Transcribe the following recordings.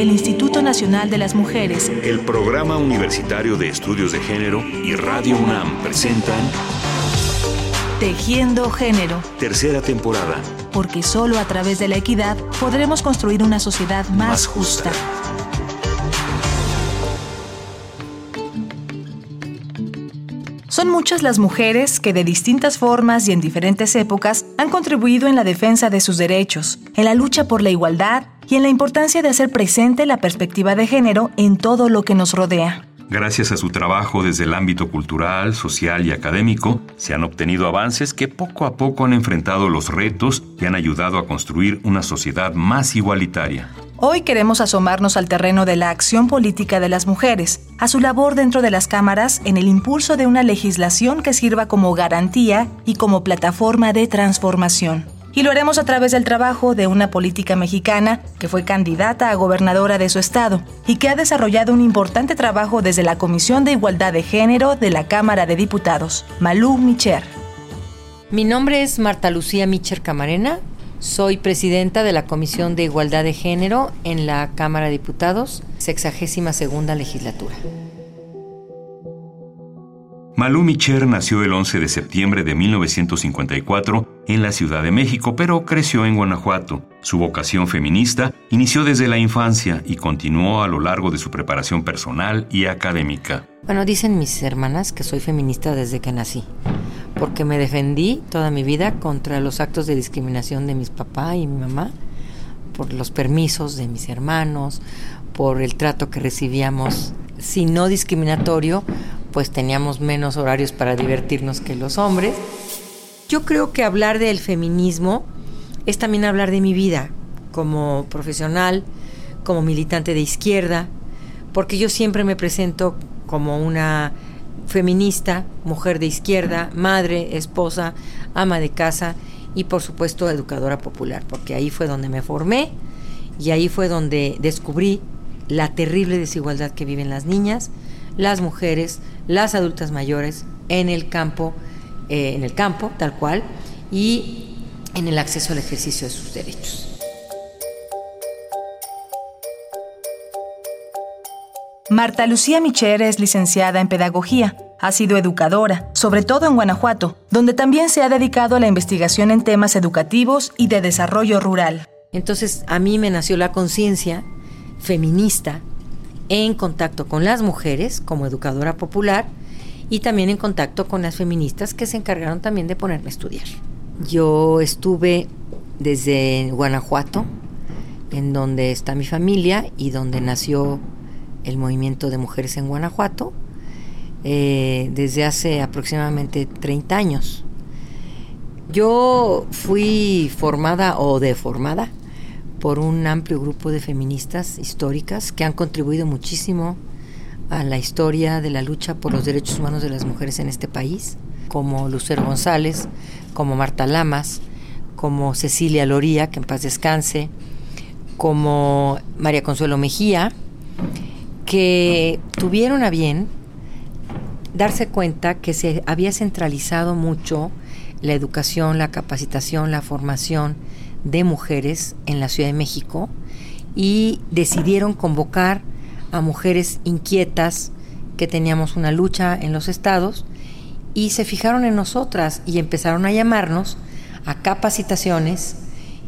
el Instituto Nacional de las Mujeres, el Programa Universitario de Estudios de Género y Radio UNAM presentan Tejiendo Género. Tercera temporada. Porque solo a través de la equidad podremos construir una sociedad más, justa. Son muchas las mujeres que de distintas formas y en diferentes épocas han contribuido en la defensa de sus derechos, en la lucha por la igualdad y en la importancia de hacer presente la perspectiva de género en todo lo que nos rodea. Gracias a su trabajo desde el ámbito cultural, social y académico, se han obtenido avances que poco a poco han enfrentado los retos y han ayudado a construir una sociedad más igualitaria. Hoy queremos asomarnos al terreno de la acción política de las mujeres, a su labor dentro de las cámaras en el impulso de una legislación que sirva como garantía y como plataforma de transformación. Y lo haremos a través del trabajo de una política mexicana que fue candidata a gobernadora de su estado y que ha desarrollado un importante trabajo desde la Comisión de Igualdad de Género de la Cámara de Diputados, Malú Micher. Mi nombre es Marta Lucía Micher Camarena. Soy presidenta de la Comisión de Igualdad de Género en la Cámara de Diputados, sexagésima segunda legislatura. Malú Micher nació el 11 de septiembre de 1954 en la Ciudad de México, pero creció en Guanajuato. Su vocación feminista inició desde la infancia y continuó a lo largo de su preparación personal y académica. Bueno, dicen mis hermanas que soy feminista desde que nací, porque me defendí toda mi vida contra los actos de discriminación de mis papá y mi mamá, por los permisos de mis hermanos, por el trato que recibíamos, si no discriminatorio, pues teníamos menos horarios para divertirnos que los hombres. Yo creo que hablar del feminismo es también hablar de mi vida como profesional, como militante de izquierda, porque yo siempre me presento como una feminista, mujer de izquierda, madre, esposa, ama de casa y por supuesto educadora popular, porque ahí fue donde me formé y ahí fue donde descubrí la terrible desigualdad que viven las niñas, las mujeres, las adultas mayores en el campo, eh, en el campo tal cual, y en el acceso al ejercicio de sus derechos. Marta Lucía Micher es licenciada en Pedagogía. Ha sido educadora, sobre todo en Guanajuato, donde también se ha dedicado a la investigación en temas educativos y de desarrollo rural. Entonces a mí me nació la conciencia feminista en contacto con las mujeres como educadora popular y también en contacto con las feministas que se encargaron también de ponerme a estudiar. Yo estuve desde Guanajuato, en donde está mi familia y donde nació el movimiento de mujeres en Guanajuato, eh, desde hace aproximadamente 30 años. Yo fui formada o deformada por un amplio grupo de feministas históricas que han contribuido muchísimo a la historia de la lucha por los derechos humanos de las mujeres en este país, como Lucero González, como Marta Lamas, como Cecilia Loría, que en paz descanse, como María Consuelo Mejía, que tuvieron a bien darse cuenta que se había centralizado mucho la educación, la capacitación, la formación de mujeres en la Ciudad de México y decidieron convocar a mujeres inquietas que teníamos una lucha en los estados y se fijaron en nosotras y empezaron a llamarnos a capacitaciones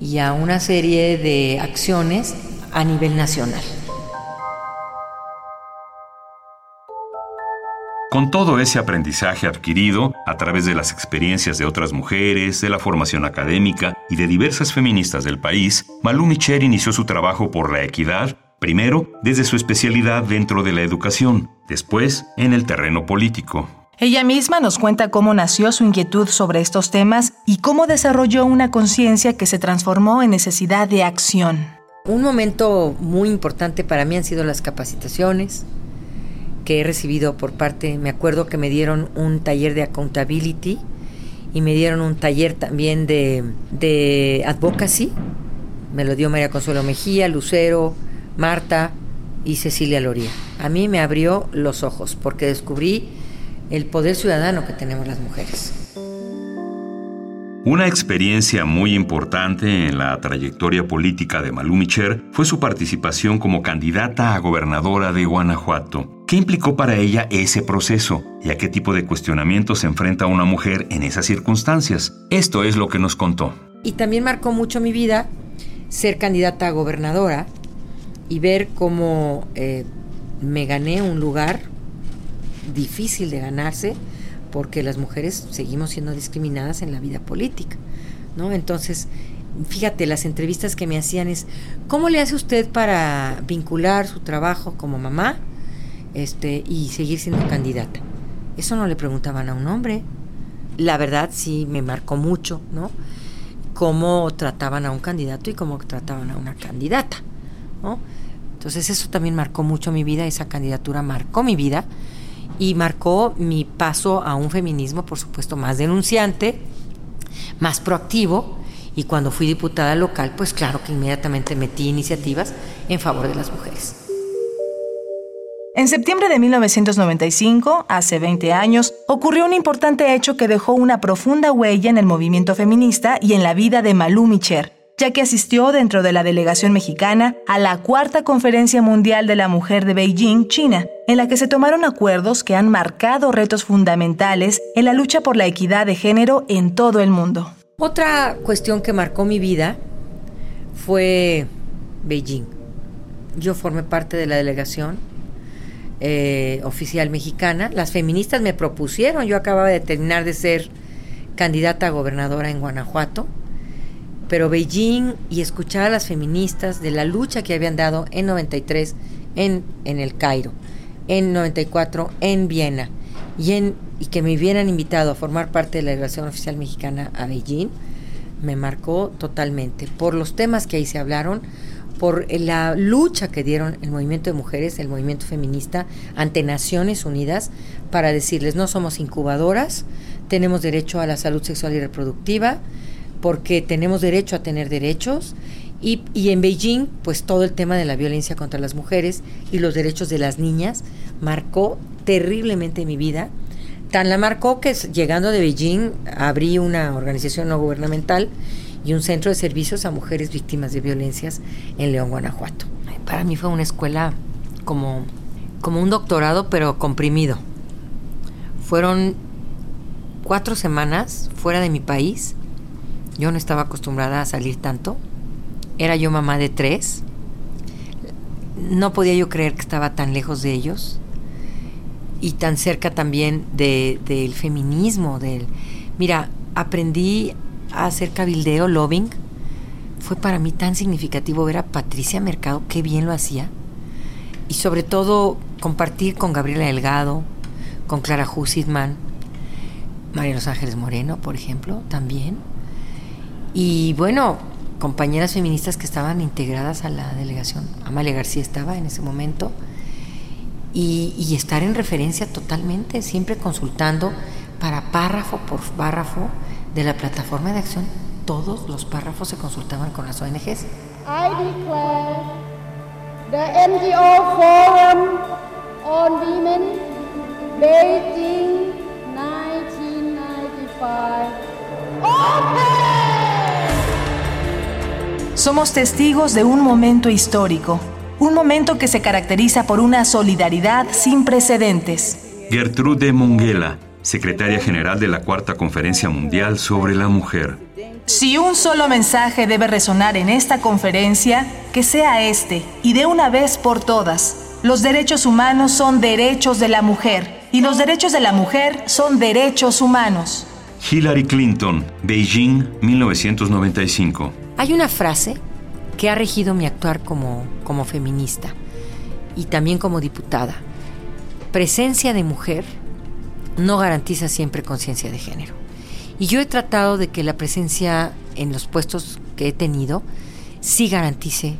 y a una serie de acciones a nivel nacional. Con todo ese aprendizaje adquirido a través de las experiencias de otras mujeres, de la formación académica y de diversas feministas del país, Malú Micher inició su trabajo por la equidad, primero desde su especialidad dentro de la educación, después en el terreno político. Ella misma nos cuenta cómo nació su inquietud sobre estos temas y cómo desarrolló una conciencia que se transformó en necesidad de acción. Un momento muy importante para mí han sido las capacitaciones, que he recibido por parte, me acuerdo que me dieron un taller de accountability y me dieron un taller también de, de advocacy, me lo dio María Consuelo Mejía, Lucero, Marta y Cecilia Loría. A mí me abrió los ojos porque descubrí el poder ciudadano que tenemos las mujeres. Una experiencia muy importante en la trayectoria política de Malú Micher fue su participación como candidata a gobernadora de Guanajuato. ¿Qué implicó para ella ese proceso y a qué tipo de cuestionamientos se enfrenta una mujer en esas circunstancias? Esto es lo que nos contó. Y también marcó mucho mi vida ser candidata a gobernadora y ver cómo eh, me gané un lugar difícil de ganarse porque las mujeres seguimos siendo discriminadas en la vida política, ¿no? Entonces, fíjate, las entrevistas que me hacían es, ¿cómo le hace usted para vincular su trabajo como mamá este, y seguir siendo candidata? Eso no le preguntaban a un hombre. La verdad sí me marcó mucho, ¿no? Cómo trataban a un candidato y cómo trataban a una candidata, Entonces eso también marcó mucho mi vida, esa candidatura marcó mi vida y marcó mi paso a un feminismo, por supuesto, más denunciante, más proactivo. Y cuando fui diputada local, pues claro que inmediatamente metí iniciativas en favor de las mujeres. En septiembre de 1995, hace 20 años, ocurrió un importante hecho que dejó una profunda huella en el movimiento feminista y en la vida de Malú Micher, ya que asistió dentro de la delegación mexicana a la Cuarta Conferencia Mundial de la Mujer de Beijing, China, en la que se tomaron acuerdos que han marcado retos fundamentales en la lucha por la equidad de género en todo el mundo. Otra cuestión que marcó mi vida fue Beijing. Yo formé parte de la delegación eh, oficial mexicana. Las feministas me propusieron, yo acababa de terminar de ser candidata a gobernadora en Guanajuato pero Beijing y escuchar a las feministas de la lucha que habían dado en 93 en, en el Cairo, en 94 en Viena y, en, y que me hubieran invitado a formar parte de la delegación oficial mexicana a Beijing, me marcó totalmente. Por los temas que ahí se hablaron, por la lucha que dieron el movimiento de mujeres, el movimiento feminista ante Naciones Unidas para decirles no somos incubadoras, tenemos derecho a la salud sexual y reproductiva, porque tenemos derecho a tener derechos y, y, en Beijing, pues todo el tema de la violencia contra las mujeres y los derechos de las niñas marcó terriblemente mi vida. Tan la marcó que llegando de Beijing abrí una organización no gubernamental y un centro de servicios a mujeres víctimas de violencias en León, Guanajuato. Para mí fue una escuela como, como un doctorado, pero comprimido. Fueron cuatro semanas fuera de mi país yo no estaba acostumbrada a salir tanto. Era yo mamá de tres. No podía yo creer que estaba tan lejos de ellos y tan cerca también del feminismo. Del, mira, aprendí a hacer cabildeo, lobbying. Fue para mí tan significativo ver a Patricia Mercado, qué bien lo hacía. Y sobre todo compartir con Gabriela Delgado, con Clara Hussitman, María Los Ángeles Moreno, por ejemplo, también y bueno, compañeras feministas que estaban integradas a la delegación. Amalia García estaba en ese momento. Y, estar en referencia totalmente, siempre consultando para párrafo por párrafo de la plataforma de acción. Todos los párrafos se consultaban con las ONGs. I declare the NGO Forum on Women Beijing 1995 somos testigos de un momento histórico, un momento que se caracteriza por una solidaridad sin precedentes. Gertrude Munguela, secretaria general de la Cuarta Conferencia Mundial sobre la Mujer. Si un solo mensaje debe resonar en esta conferencia, que sea este, y de una vez por todas. Los derechos humanos son derechos de la mujer, y los derechos de la mujer son derechos humanos. Hillary Clinton, Beijing, 1995. Hay una frase que ha regido mi actuar como, como feminista y también como diputada. Presencia de mujer no garantiza siempre conciencia de género. Y yo he tratado de que la presencia en los puestos que he tenido sí garantice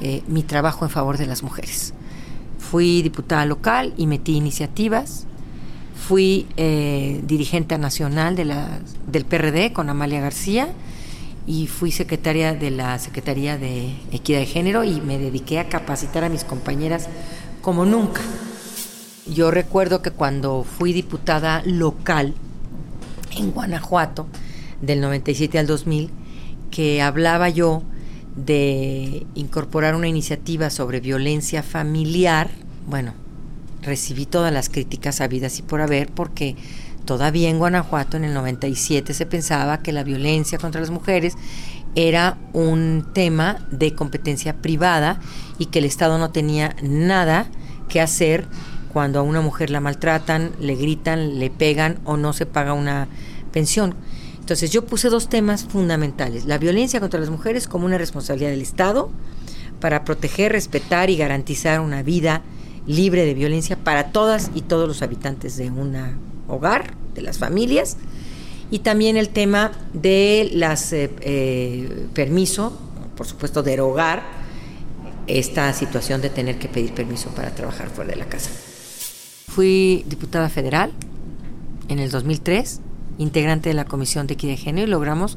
eh, mi trabajo en favor de las mujeres. Fui diputada local y metí iniciativas. Fui eh, dirigente nacional del PRD con Amalia García y fui secretaria de la Secretaría de Equidad de Género y me dediqué a capacitar a mis compañeras como nunca. Yo recuerdo que cuando fui diputada local en Guanajuato, del 97 al 2000, que hablaba yo de incorporar una iniciativa sobre violencia familiar. Bueno, recibí todas las críticas habidas y por haber porque todavía en Guanajuato en el 97 se pensaba que la violencia contra las mujeres era un tema de competencia privada y que el Estado no tenía nada que hacer cuando a una mujer la maltratan, le gritan, le pegan o no se paga una pensión. Entonces yo puse dos temas fundamentales, la violencia contra las mujeres como una responsabilidad del Estado para proteger, respetar y garantizar una vida libre de violencia para todas y todos los habitantes de un hogar, de las familias, y también el tema de las eh, eh, permiso, por supuesto, derogar esta situación de tener que pedir permiso para trabajar fuera de la casa. Fui diputada federal en el 2003, integrante de la Comisión de Equidad de Género y logramos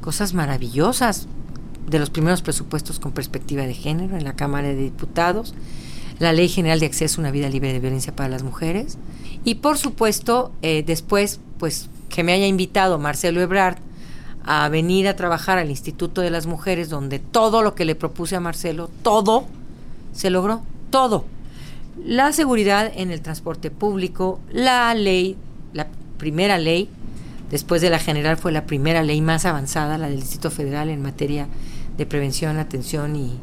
cosas maravillosas de los primeros presupuestos con perspectiva de género en la Cámara de Diputados, la Ley General de Acceso a una Vida Libre de Violencia para las Mujeres. Y por supuesto eh, después pues que me haya invitado Marcelo Ebrard a venir a trabajar al Instituto de las Mujeres donde todo lo que le propuse a Marcelo, todo se logró, todo. La seguridad en el transporte público, la ley, la primera ley, después de la general fue la primera ley más avanzada, la del Distrito Federal en materia de prevención, atención y,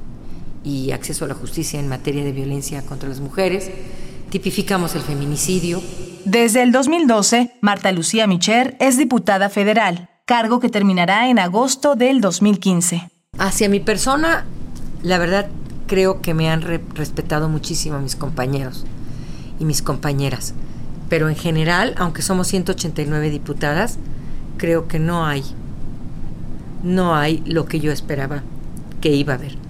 y acceso a la justicia en materia de violencia contra las mujeres. Tipificamos el feminicidio. Desde el 2012, Marta Lucía Micher es diputada federal, cargo que terminará en agosto del 2015. Hacia mi persona, la verdad, creo que me han respetado muchísimo mis compañeros y mis compañeras. Pero en general, aunque somos 189 diputadas, creo que no hay, no hay lo que yo esperaba que iba a haber.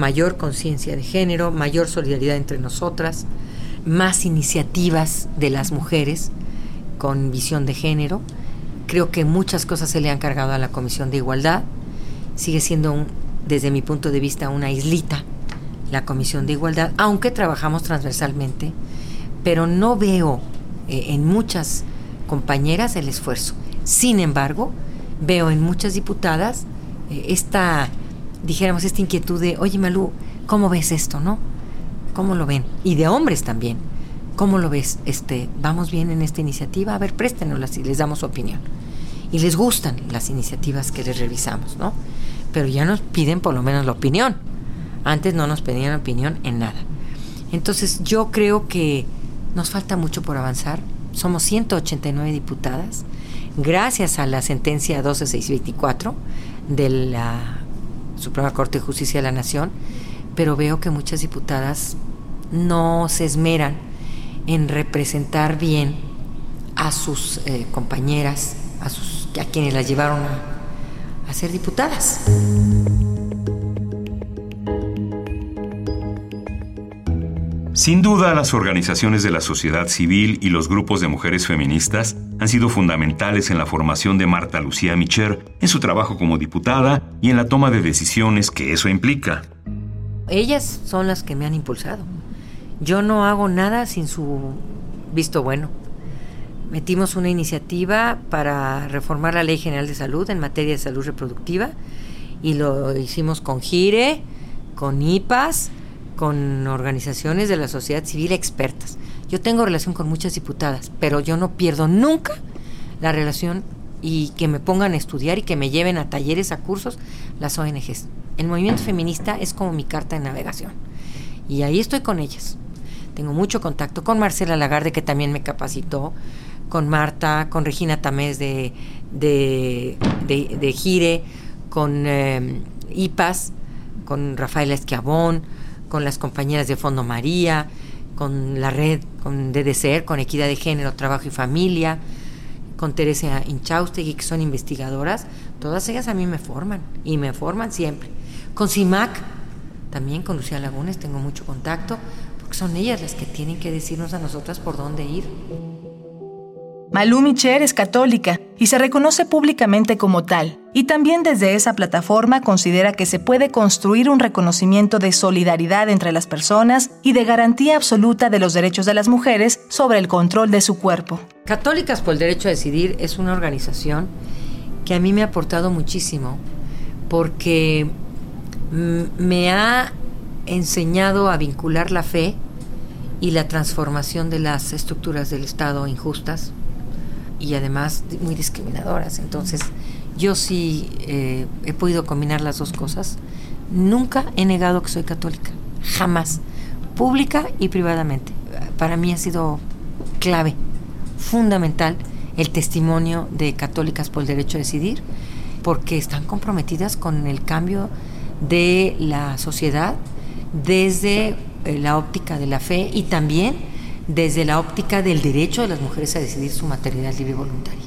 Mayor conciencia de género, mayor solidaridad entre nosotras, más iniciativas de las mujeres con visión de género. Creo que muchas cosas se le han cargado a la Comisión de Igualdad. Sigue siendo, un, desde mi punto de vista, una islita la Comisión de Igualdad, aunque trabajamos transversalmente, pero no veo eh, en muchas compañeras el esfuerzo. Sin embargo, veo en muchas diputadas eh, esta, dijéramos, esta inquietud de, oye Malú, ¿cómo ves esto, no? ¿Cómo lo ven? Y de hombres también. ¿Cómo lo ves? Este, ¿Vamos bien en esta iniciativa? A ver, préstenoslas y les damos opinión. Y les gustan las iniciativas que les revisamos, ¿no? Pero ya nos piden por lo menos la opinión. Antes no nos pedían opinión en nada. Entonces yo creo que nos falta mucho por avanzar. Somos 189 diputadas. Gracias a la sentencia 12624 de la Suprema Corte de Justicia de la Nación, pero veo que muchas diputadas no se esmeran en representar bien a sus eh, compañeras, a, sus, a quienes las llevaron a ser diputadas. Sin duda, las organizaciones de la sociedad civil y los grupos de mujeres feministas han sido fundamentales en la formación de Marta Lucía Micher, en su trabajo como diputada y en la toma de decisiones que eso implica. Ellas son las que me han impulsado. Yo no hago nada sin su visto bueno. Metimos una iniciativa para reformar la Ley General de Salud en materia de salud reproductiva y lo hicimos con GIRE, con IPAS, con organizaciones de la sociedad civil expertas. Yo tengo relación con muchas diputadas, pero yo no pierdo nunca la relación y que me pongan a estudiar y que me lleven a talleres, a cursos, las ONGs. El movimiento feminista es como mi carta de navegación. Y ahí estoy con ellas. Tengo mucho contacto con Marcela Lagarde, que también me capacitó, con Marta, con Regina Tamés de, de, Gire, con eh, IPAS, con Rafaela Esquiabón, con las compañeras de Fondo María, con la red, con DDCER, con Equidad de Género, Trabajo y Familia, con Teresa Inchaustegui, que son investigadoras, todas ellas a mí me forman y me forman siempre. Con CIMAC, también con Lucía Lagunes tengo mucho contacto, porque son ellas las que tienen que decirnos a nosotras por dónde ir. Malú Micher es católica y se reconoce públicamente como tal, y también desde esa plataforma considera que se puede construir un reconocimiento de solidaridad entre las personas y de garantía absoluta de los derechos de las mujeres sobre el control de su cuerpo. Católicas por el Derecho a Decidir es una organización que a mí me ha aportado muchísimo porque me ha enseñado a vincular la fe y la transformación de las estructuras del Estado injustas y además muy discriminadoras. Entonces, yo sí eh, he podido combinar las dos cosas. Nunca he negado que soy católica, jamás, pública y privadamente. Para mí ha sido clave, fundamental, el testimonio de católicas por el derecho a decidir, porque están comprometidas con el cambio de la sociedad desde eh, la óptica de la fe y también desde la óptica del derecho de las mujeres a decidir su maternidad libre y voluntaria.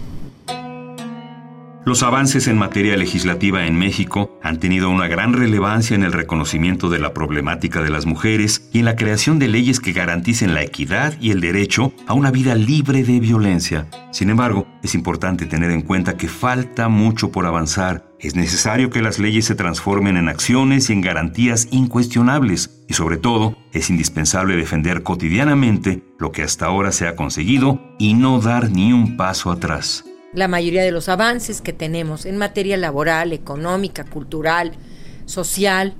Los avances en materia legislativa en México han tenido una gran relevancia en el reconocimiento de la problemática de las mujeres y en la creación de leyes que garanticen la equidad y el derecho a una vida libre de violencia. Sin embargo, es importante tener en cuenta que falta mucho por avanzar. Es necesario que las leyes se transformen en acciones y en garantías incuestionables y sobre todo es indispensable defender cotidianamente lo que hasta ahora se ha conseguido y no dar ni un paso atrás. La mayoría de los avances que tenemos en materia laboral, económica, cultural, social,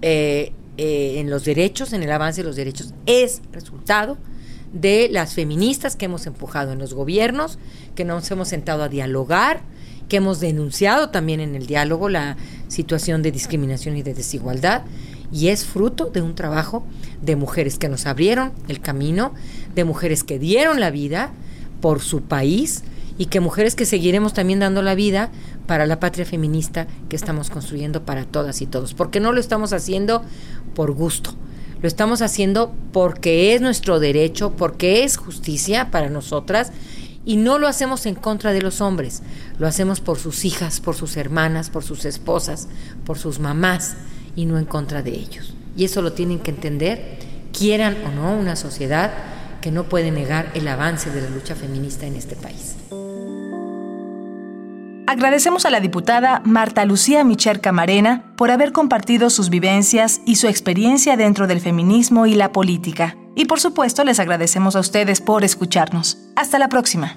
eh, eh, en los derechos, en el avance de los derechos, es resultado de las feministas que hemos empujado en los gobiernos, que nos hemos sentado a dialogar, que hemos denunciado también en el diálogo la situación de discriminación y de desigualdad, y es fruto de un trabajo de mujeres que nos abrieron el camino, de mujeres que dieron la vida por su país, y que mujeres que seguiremos también dando la vida para la patria feminista que estamos construyendo para todas y todos. Porque no lo estamos haciendo por gusto, lo estamos haciendo porque es nuestro derecho, porque es justicia para nosotras y no lo hacemos en contra de los hombres, lo hacemos por sus hijas, por sus hermanas, por sus esposas, por sus mamás y no en contra de ellos. Y eso lo tienen que entender, quieran o no una sociedad que no puede negar el avance de la lucha feminista en este país. Agradecemos a la diputada Marta Lucía Micher Camarena por haber compartido sus vivencias y su experiencia dentro del feminismo y la política. Y por supuesto les agradecemos a ustedes por escucharnos. Hasta la próxima.